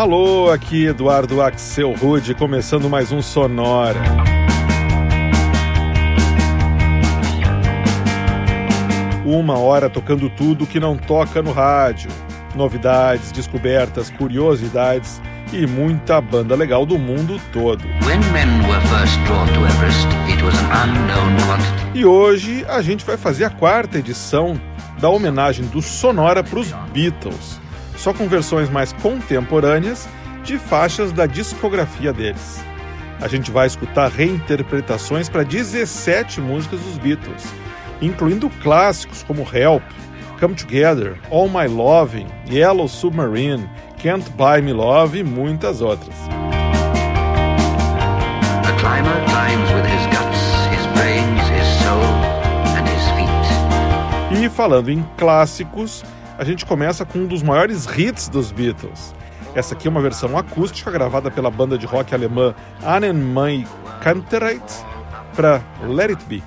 Alô, aqui Eduardo Axel Rude, começando mais um Sonora. Uma hora tocando tudo que não toca no rádio. Novidades, descobertas, curiosidades e muita banda legal do mundo todo. e hoje a gente vai fazer a quarta edição da homenagem do Sonora para os Beatles só com versões mais contemporâneas de faixas da discografia deles. A gente vai escutar reinterpretações para 17 músicas dos Beatles, incluindo clássicos como Help, Come Together, All My Loving, Yellow Submarine, Can't Buy Me Love e muitas outras. E falando em clássicos, a gente começa com um dos maiores hits dos Beatles. Essa aqui é uma versão acústica gravada pela banda de rock alemã Annenmai Kantereit para Let It Be.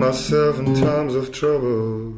Myself in times of trouble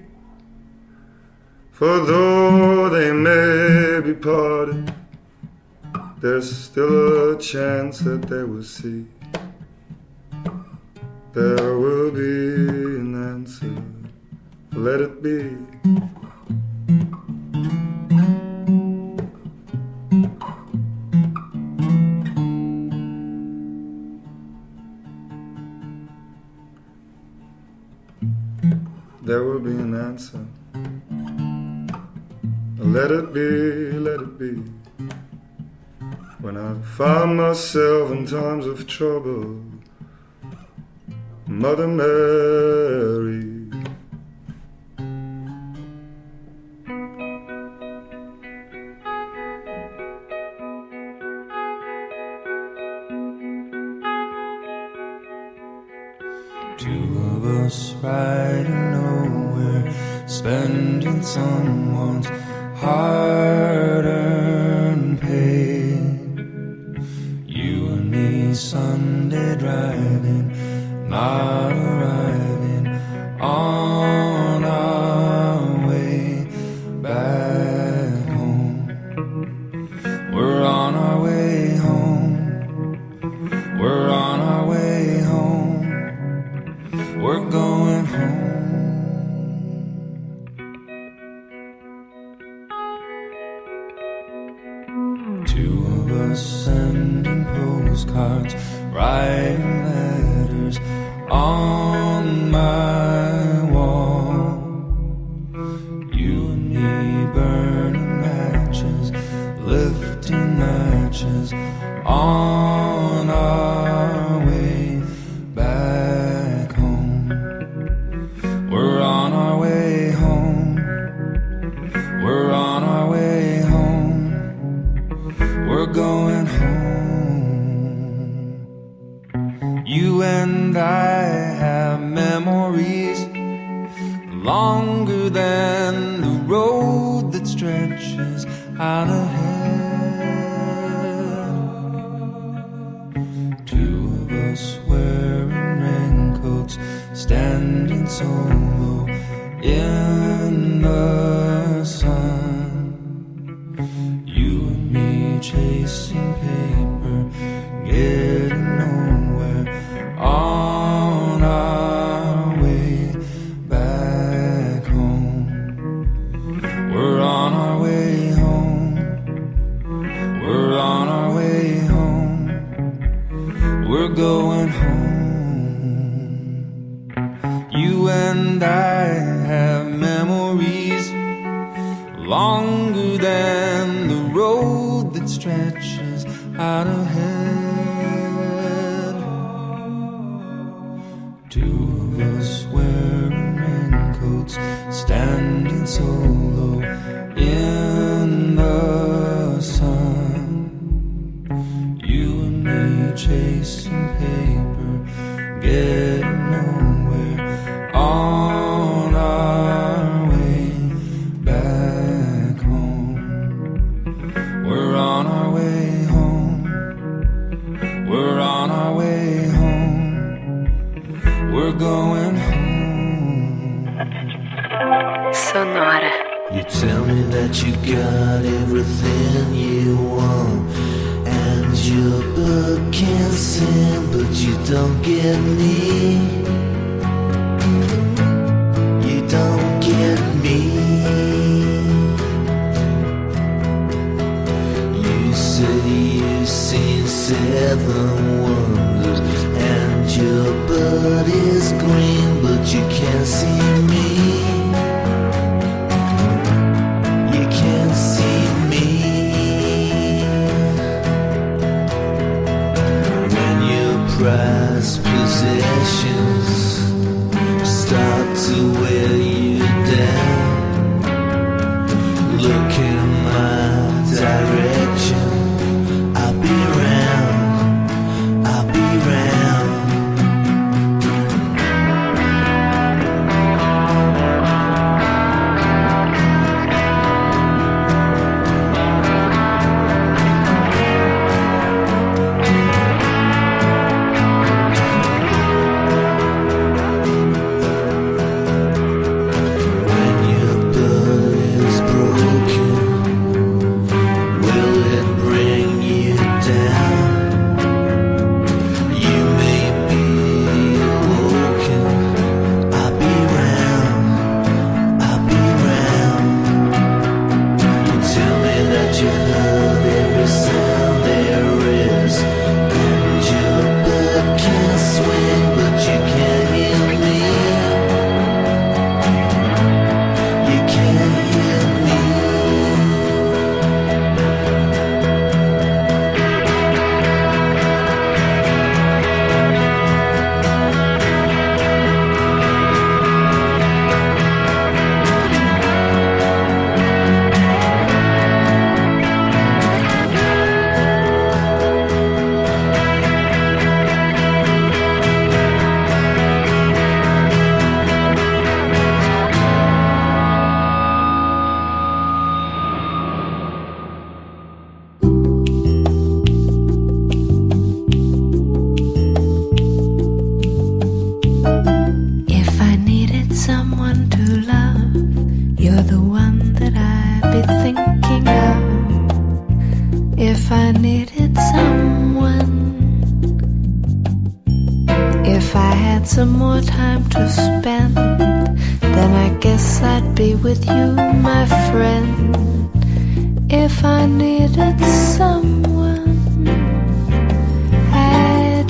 For though they may be parted, there's still a chance that they will see. There will be an answer. Let it be. There will be an answer. Let it be, let it be. When I find myself in times of trouble, Mother Mary. Two of us riding nowhere, spending someone's hard longer than the road that stretches out ahead.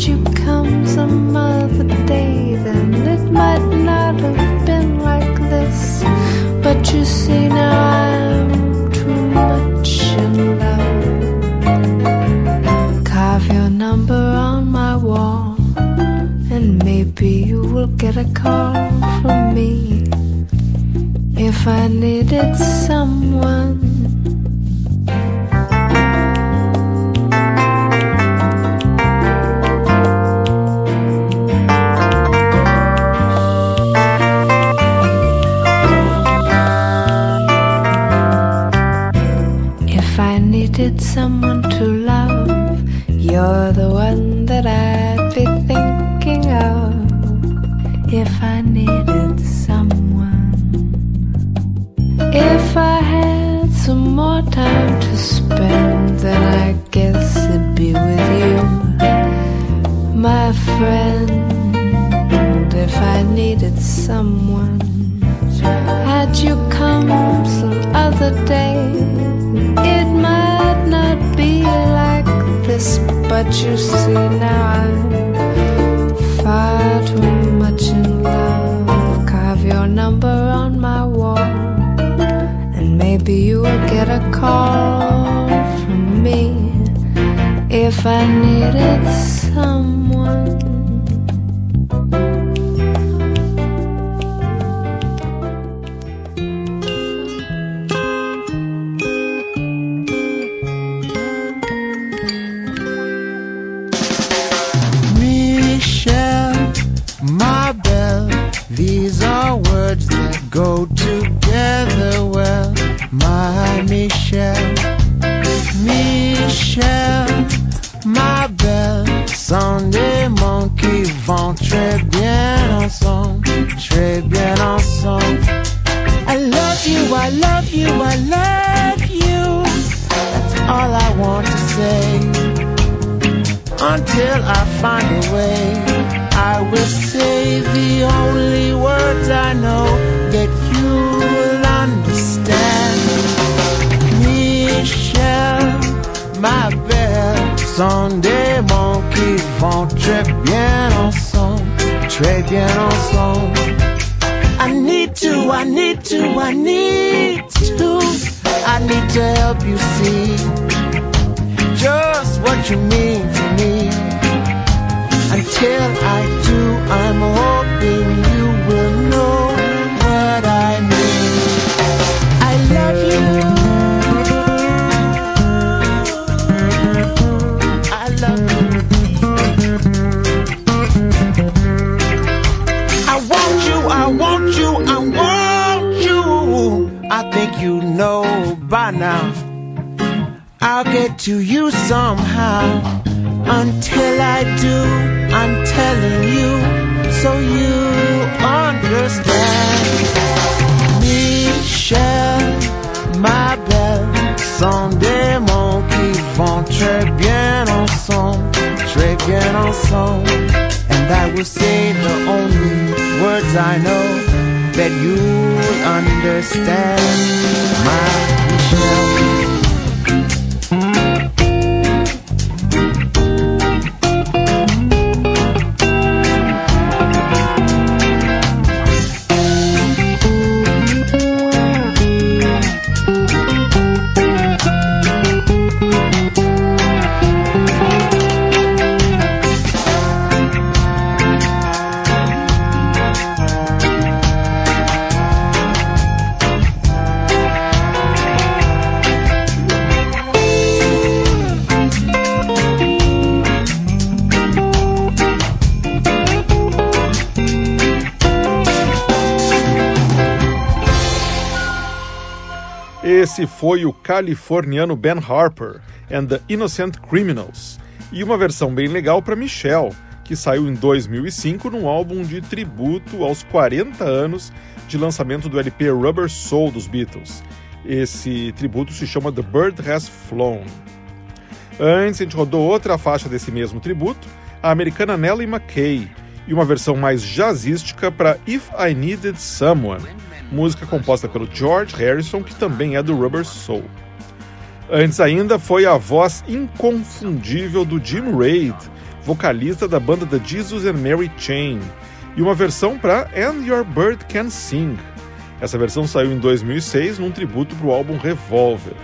You come some other day? Then it might not have been like this. But you see, now I'm too much in love. Carve your number on my wall, and maybe you will get a call from me. If I needed someone you see now? Until I find a way. I will say the only words I know that you will understand. Michel, ma belle, sont des mots qui vont très bien ensemble, très bien ensemble. I need to, I need to, I need to, I need to help you see just what you mean to me. Until I do, I'm hoping you will know what I mean. I love you. I love you. I want you, I want you, I want you. I think you know by now. I'll get to you somehow. Until I do, I'm telling you, so you understand. Michel, ma belle, sont des mots qui vont très bien ensemble, très bien ensemble. And I will say the only words I know that you'll understand. My Michelle. Esse foi o californiano Ben Harper and the Innocent Criminals, e uma versão bem legal para Michelle, que saiu em 2005 num álbum de tributo aos 40 anos de lançamento do LP Rubber Soul dos Beatles. Esse tributo se chama The Bird Has Flown. Antes, a gente rodou outra faixa desse mesmo tributo, a americana Nellie McKay, e uma versão mais jazzística para If I Needed Someone, música composta pelo George Harrison, que também é do Rubber Soul. Antes ainda foi a voz inconfundível do Jim Reid, vocalista da banda The Jesus and Mary Chain, e uma versão para And Your Bird Can Sing. Essa versão saiu em 2006 num tributo para o álbum Revolver.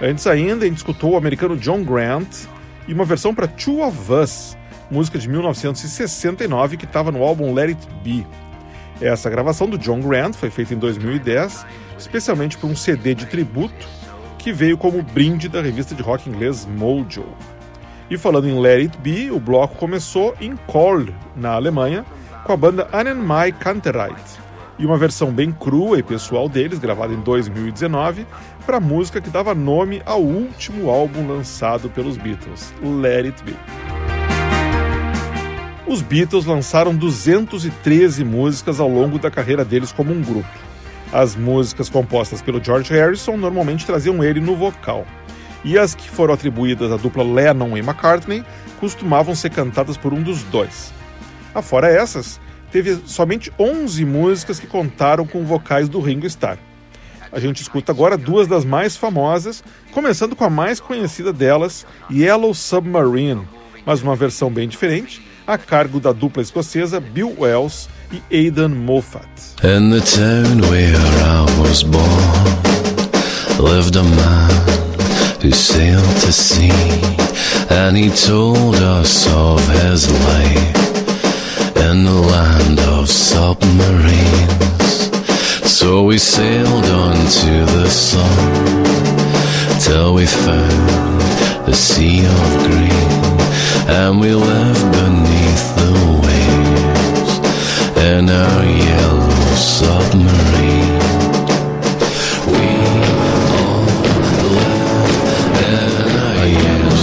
Antes ainda, a gente escutou o americano John Grant e uma versão para Two of Us, música de 1969 que estava no álbum Let It Be. Essa gravação do John Grant foi feita em 2010, especialmente para um CD de tributo que veio como brinde da revista de rock inglês Mojo. E falando em Let It Be, o bloco começou em Köln, na Alemanha, com a banda Annenmai Kantereit, e uma versão bem crua e pessoal deles, gravada em 2019, para a música que dava nome ao último álbum lançado pelos Beatles, Let It Be. Os Beatles lançaram 213 músicas ao longo da carreira deles como um grupo. As músicas compostas pelo George Harrison normalmente traziam ele no vocal, e as que foram atribuídas à dupla Lennon e McCartney costumavam ser cantadas por um dos dois. Afora essas, teve somente 11 músicas que contaram com vocais do Ringo Starr. A gente escuta agora duas das mais famosas, começando com a mais conhecida delas, Yellow Submarine, mas uma versão bem diferente, a cargo da dupla escocesa Bill Wells e Aidan Moffat. In the town where I was born, lived a man who sailed to sea, and he told us of his life in the land of submarines. So we sailed on to the sun till we found the sea of green, and we lived beneath the waves in our yellow submarine. We all in a yellow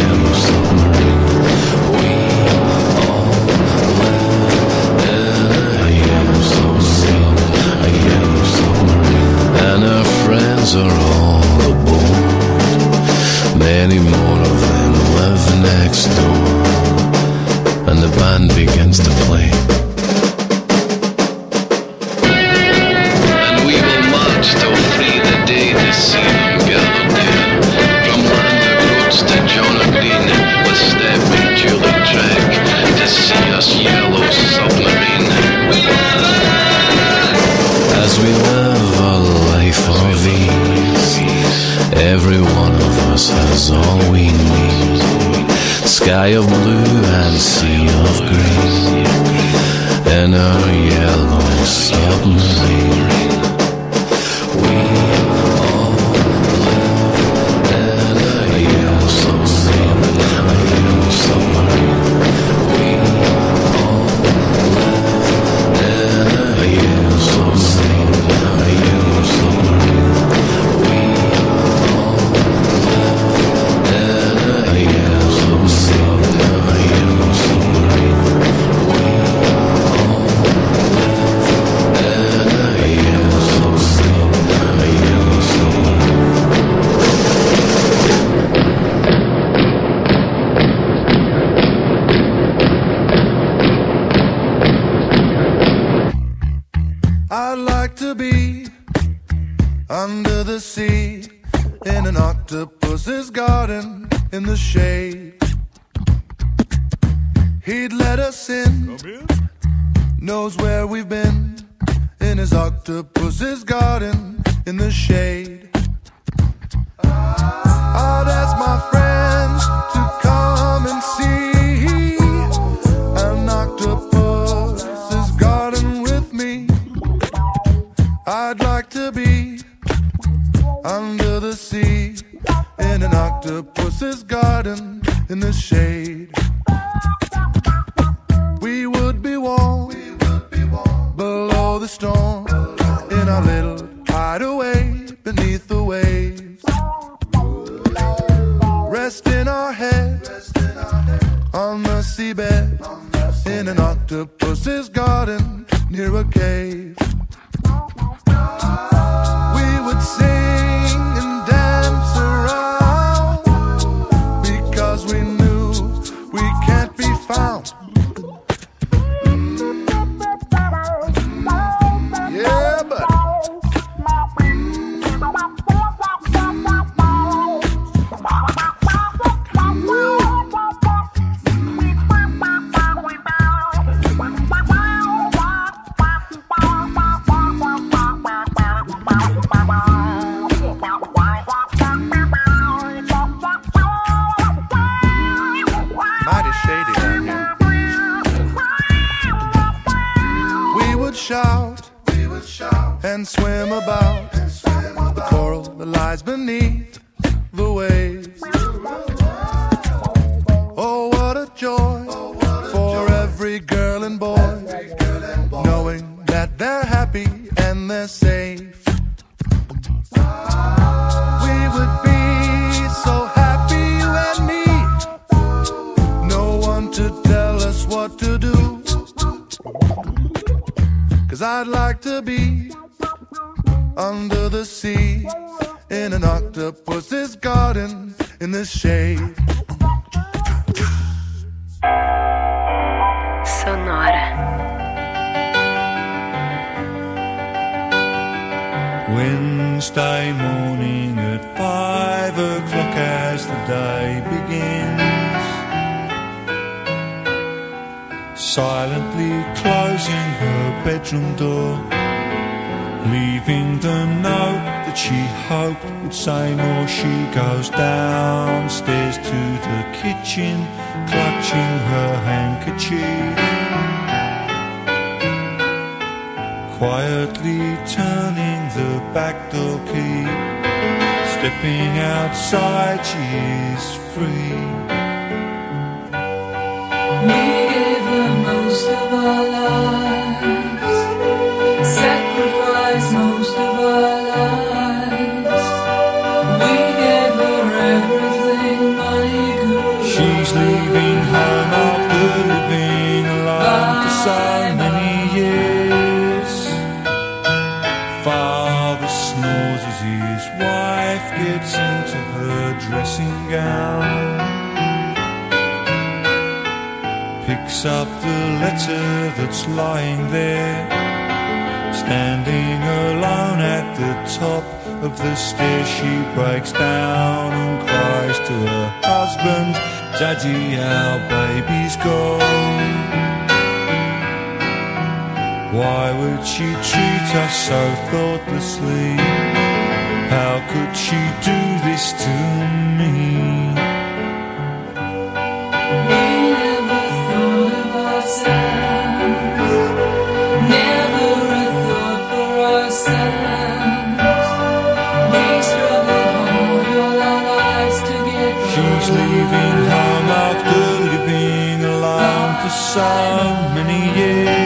yellow submarine. We all in a yellow yellow submarine, and our friends are all aboard. Many more live next eu I'd like to be under the sea in an octopus's garden in the shade. We would be warm, below the storm in our little hideaway beneath the waves. Resting our heads on the seabed in an octopus's garden near a cave. We would sing and swim about. The coral that lies beneath under the sea in an octopus's garden in the shade. Sonora. Wednesday morning at five o'clock as the day begins. Silently closing her bedroom door, leaving the note that she hoped would say more. She goes downstairs to the kitchen, clutching her handkerchief. Quietly turning the back door key, stepping outside, she is free. We gave her most of our lives. Sacrifice picks up the letter that's lying there, standing alone at the top of the stairs. She breaks down and cries to her husband, Daddy, our baby's gone. Why would she treat us so thoughtlessly? How could she do this to me? so many years.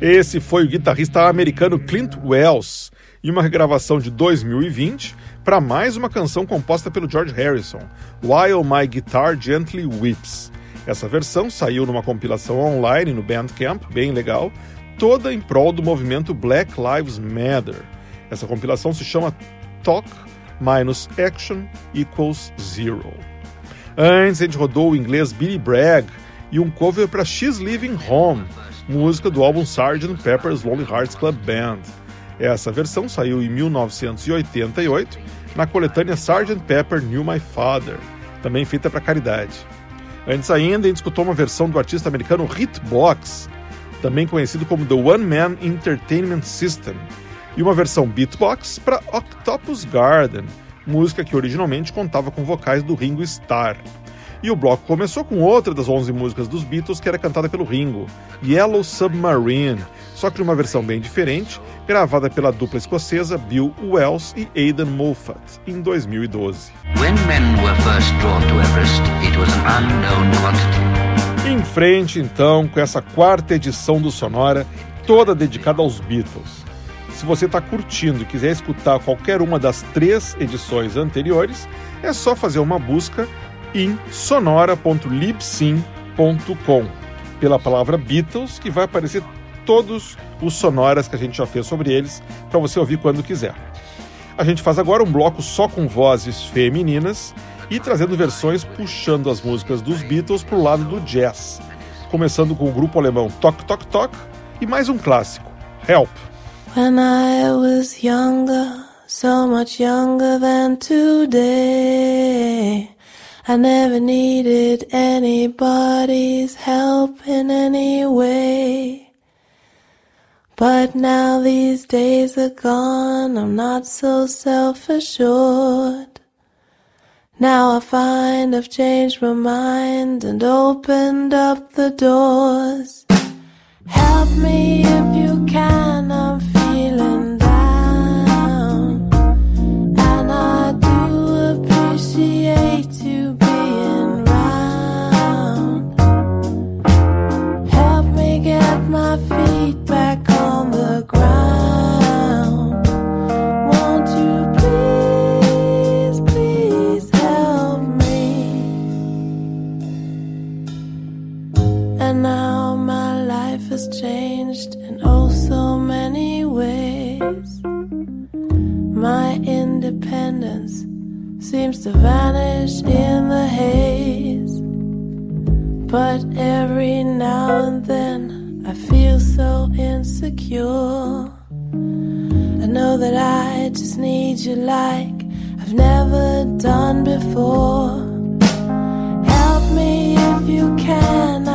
Esse foi o guitarrista americano Clint Wells, em uma regravação de 2020 para mais uma canção composta pelo George Harrison, While My Guitar Gently Weeps. Essa versão saiu numa compilação online no Bandcamp, bem legal, toda em prol do movimento Black Lives Matter. Essa compilação se chama Talk minus Action equals Zero. Antes a gente rodou o inglês Billy Bragg e um cover para She's Living Home, música do álbum Sgt. Pepper's Lonely Hearts Club Band. Essa versão saiu em 1988 na coletânea Sgt. Pepper Knew My Father, também feita para caridade. Antes ainda, gente escutou uma versão do artista americano Hitbox, também conhecido como The One Man Entertainment System, e uma versão beatbox para Octopus Garden, música que originalmente contava com vocais do Ringo Starr. E o bloco começou com outra das 11 músicas dos Beatles que era cantada pelo Ringo, Yellow Submarine, só que numa versão bem diferente, gravada pela dupla escocesa Bill Wells e Aidan Moffat, em 2012. When men were first drawn to Everest. Em frente, então, com essa quarta edição do Sonora, toda dedicada aos Beatles. Se você está curtindo e quiser escutar qualquer uma das três edições anteriores, é só fazer uma busca em sonora.libsyn.com pela palavra Beatles, que vai aparecer todos os sonoras que a gente já fez sobre eles, para você ouvir quando quiser. A gente faz agora um bloco só com vozes femininas e trazendo versões puxando as músicas dos Beatles para o lado do jazz, começando com o grupo alemão Tok Tok Tok e mais um clássico, Help. When I was younger, so much younger than today, I never needed anybody's help in any way. But now these days are gone, I'm not so self assured. Now I find I've changed my mind and opened up the doors. Help me if you can, I'm seems to vanish in the haze. But every now and then I feel so insecure. I know that I just need you like I've never done before. Help me if you can,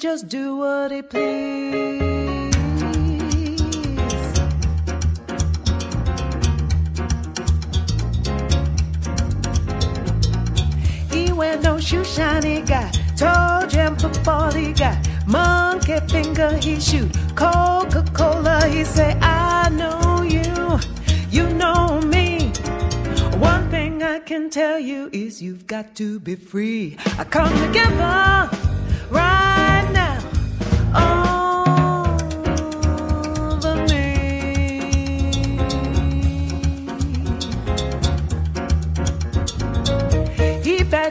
just do what they please. He wear no shoe shiny guy, toe jam football he got, monkey finger he shoot, Coca Cola he say I know you, you know me. One thing I can tell you is you've got to be free. I come together.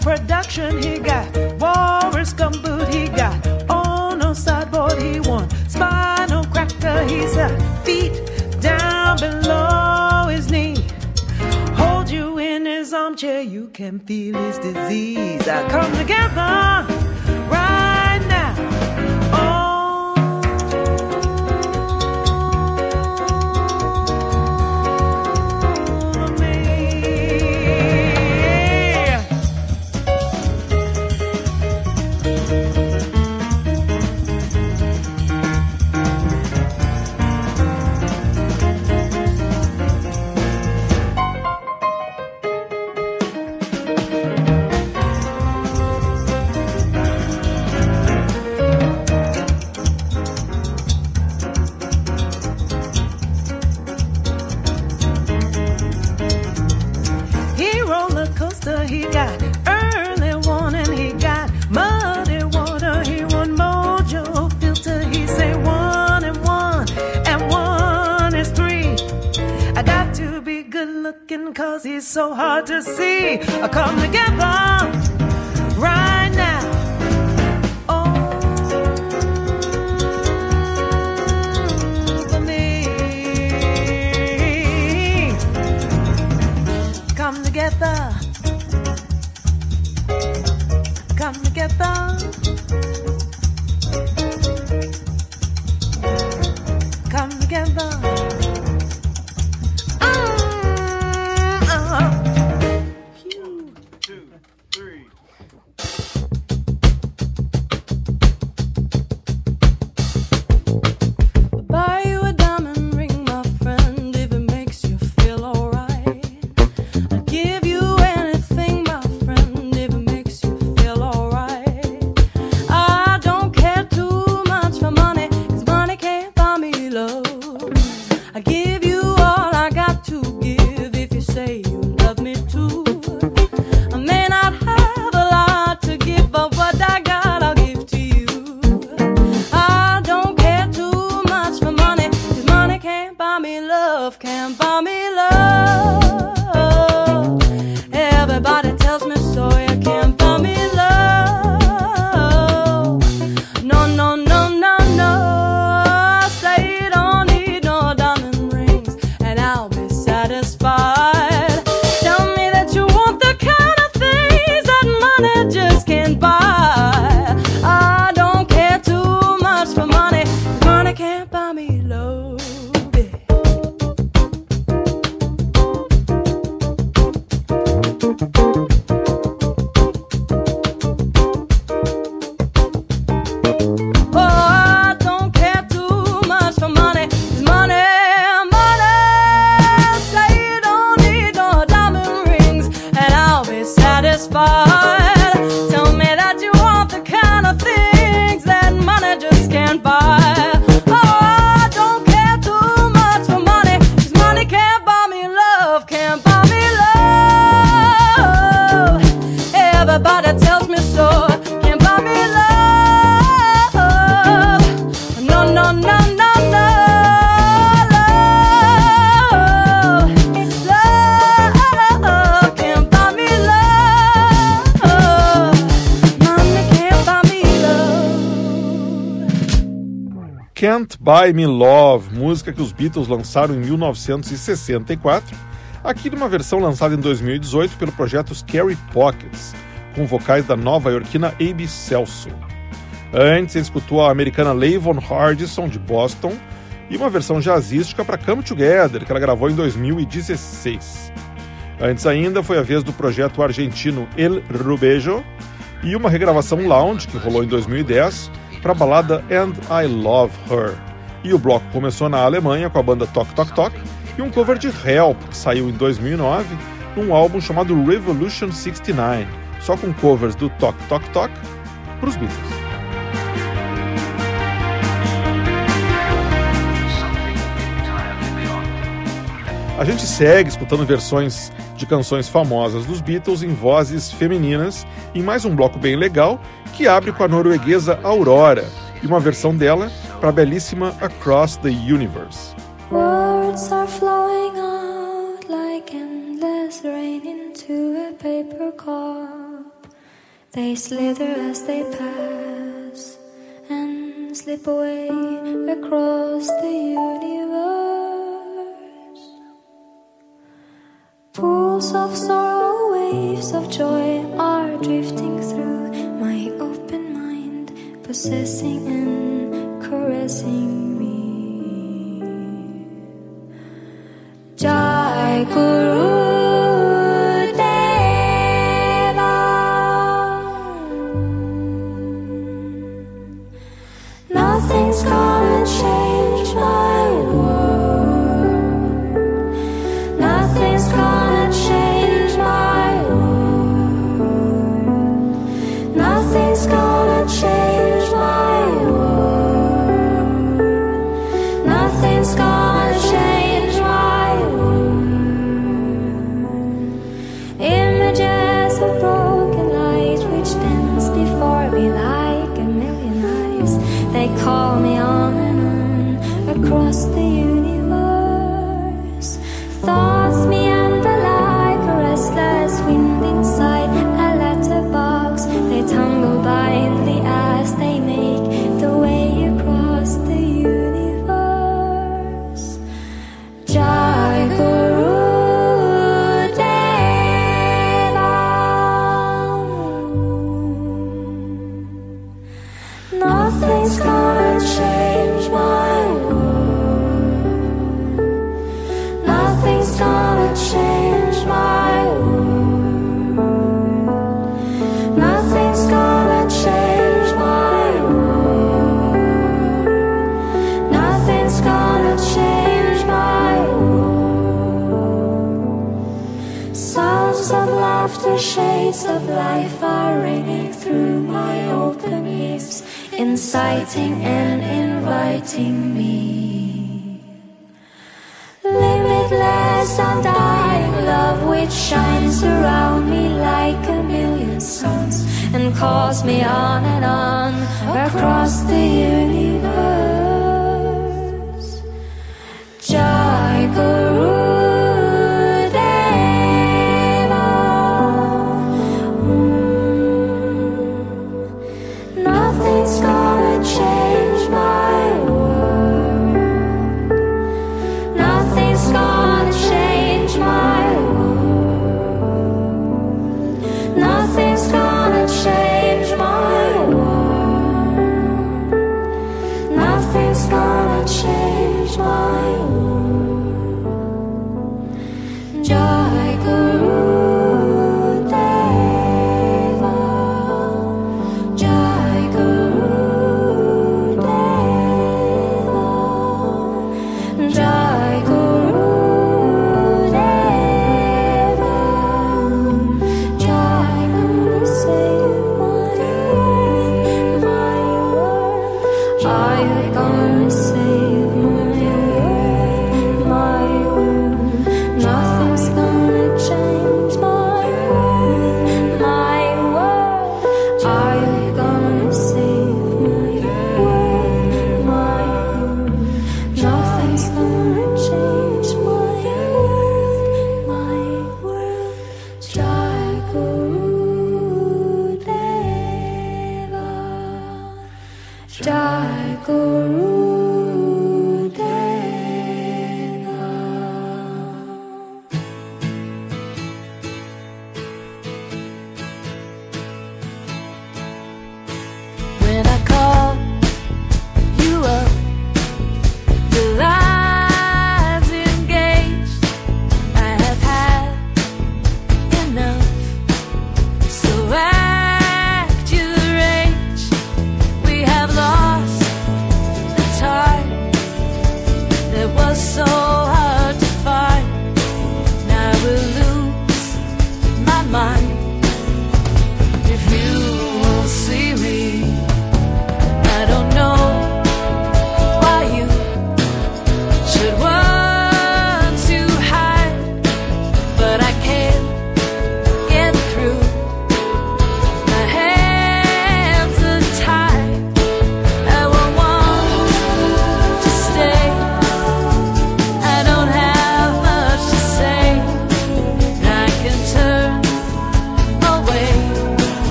Black production, he got Walrus gumboot, he got on no sideboard, he won spinal cracker, he's a feet down below his knee. Hold you in his armchair, you can feel his disease. I come together. Buy Me Love, música que os Beatles lançaram em 1964, aqui numa versão lançada em 2018 pelo projeto Scary Pockets, com vocais da nova iorquina Abe Celso. Antes, escutou a americana Lavon Hardison, de Boston, e uma versão jazzística para Come Together, que ela gravou em 2016. Antes ainda, foi a vez do projeto argentino El Rubejo, e uma regravação lounge que rolou em 2010 para a balada And I Love Her. E o bloco começou na Alemanha com a banda Tok Tok Tok e um cover de Help, que saiu em 2009, num álbum chamado Revolution 69, só com covers do Tok Tok Tok para os Beatles. A gente segue escutando versões de canções famosas dos Beatles em vozes femininas, em mais um bloco bem legal que abre com a norueguesa Aurora e uma versão dela para a belíssima Across the Universe. Words are flowing out like endless rain into a paper cup. They slither as they pass and slip away across the universe. Pools of sorrow, waves of joy are drifting through my open mind, possessing and caressing shades of life are ringing through my open ears, inciting and inviting me. Limitless, undying love which shines around me like a million suns and calls me on and on across the universe. Jai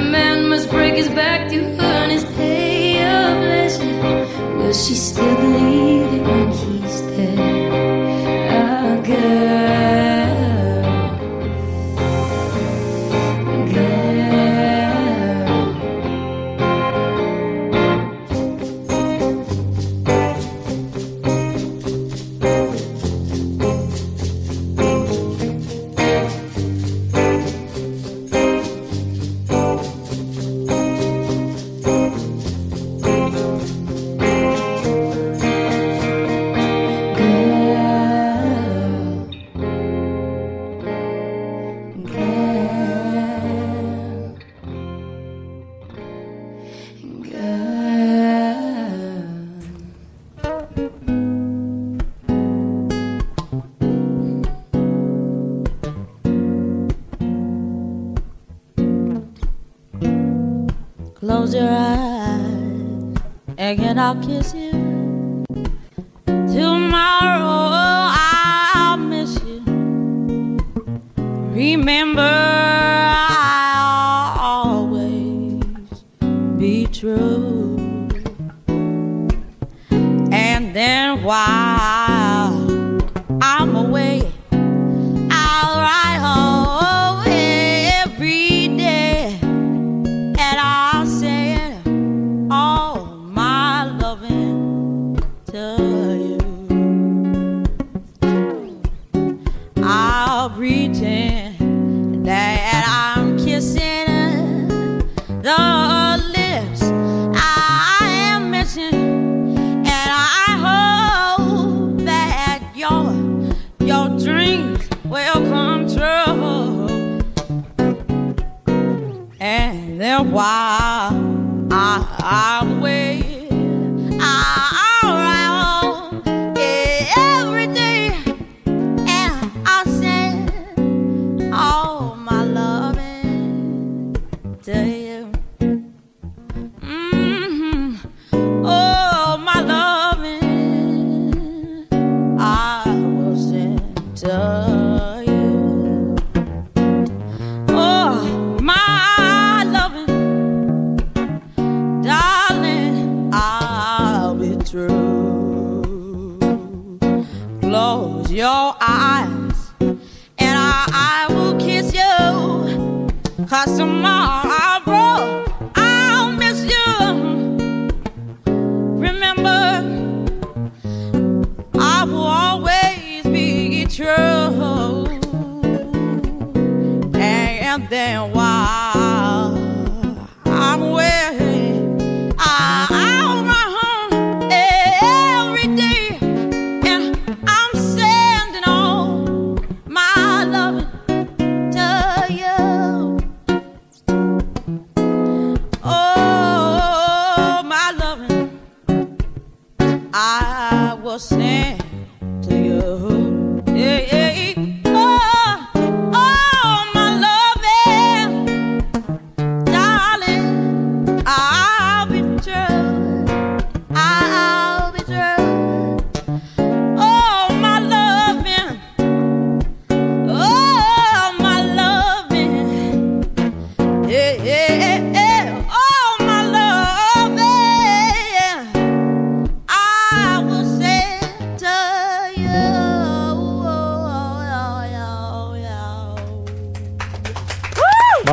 a man must break his back to earn his pay. of blessing. Will she still believe? I'll kiss you.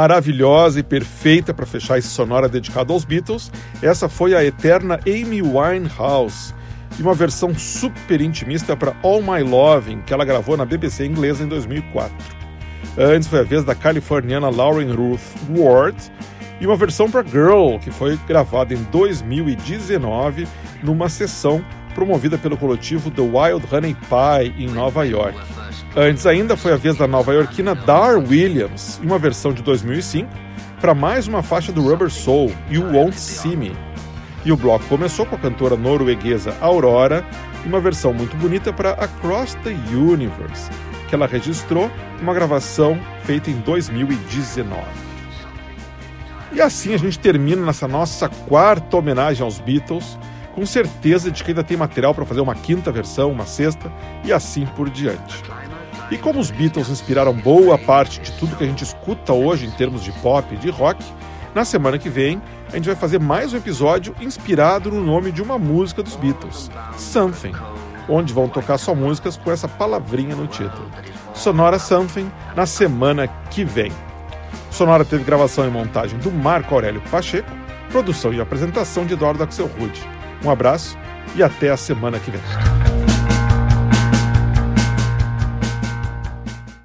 Maravilhosa e perfeita para fechar esse sonora dedicado aos Beatles, essa foi a eterna Amy Winehouse, e uma versão super intimista para All My Loving, que ela gravou na BBC inglesa em 2004. Antes foi a vez da californiana Lauren Ruth Ward, e uma versão para Girl, que foi gravada em 2019 numa sessão promovida pelo coletivo The Wild Honey Pie em Nova York. Antes ainda foi a vez da nova-iorquina Dar Williams, em uma versão de 2005, para mais uma faixa do Rubber Soul, You Won't See Me. E o bloco começou com a cantora norueguesa Aurora, e uma versão muito bonita para Across the Universe, que ela registrou uma gravação feita em 2019. E assim a gente termina nessa nossa quarta homenagem aos Beatles, com certeza de que ainda tem material para fazer uma quinta versão, uma sexta e assim por diante. E como os Beatles inspiraram boa parte de tudo que a gente escuta hoje em termos de pop e de rock, na semana que vem a gente vai fazer mais um episódio inspirado no nome de uma música dos Beatles, Something, onde vão tocar só músicas com essa palavrinha no título. Sonora Something na semana que vem. Sonora teve gravação e montagem do Marco Aurélio Pacheco, produção e apresentação de Eduardo Axel Rude. Um abraço e até a semana que vem.